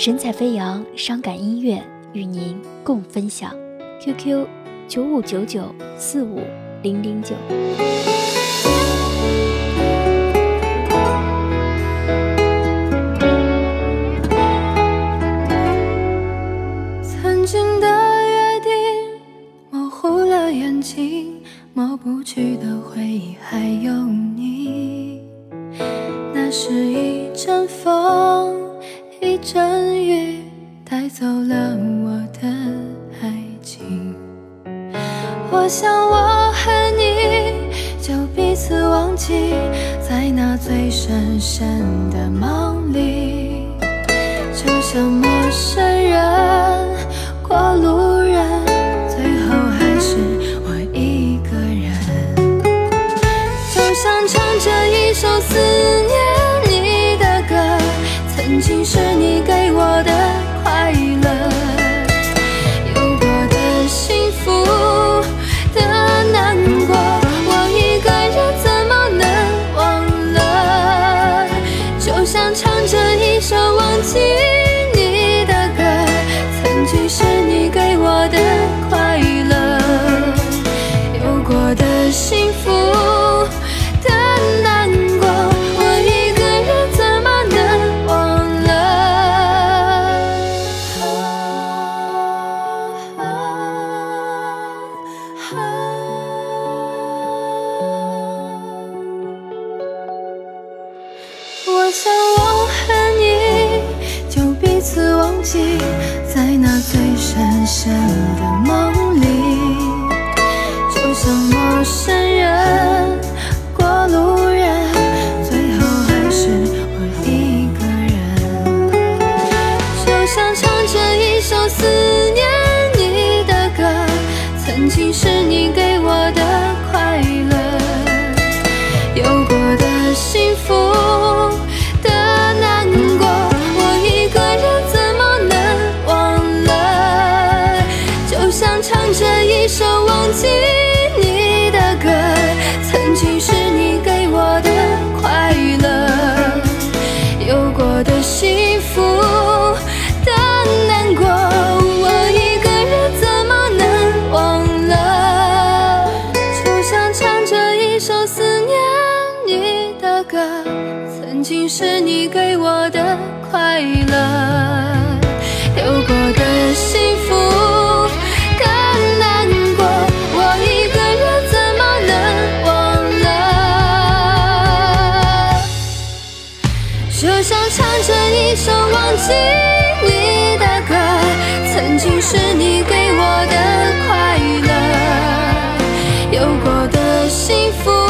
神采飞扬，伤感音乐与您共分享。QQ：九五九九四五零零九。曾经的约定模糊了眼睛，抹不去的回忆还有你。那是一阵风，一阵雨，带走了我的爱情。我想我和你就彼此忘记，在那最深深的梦里，就像陌生人过路人，最后还是我一个人。就像唱着一首思念你的歌，曾经是是幸福的难过，我一个人怎么能忘了？我想我和你就彼此忘记，在那最深深的想唱着一首忘记你的歌曾经是你给我的快乐有过的幸福的难过我一个人怎么能忘了。就像唱着一首思念你的歌曾经是你给我的快乐有过的幸我的幸福。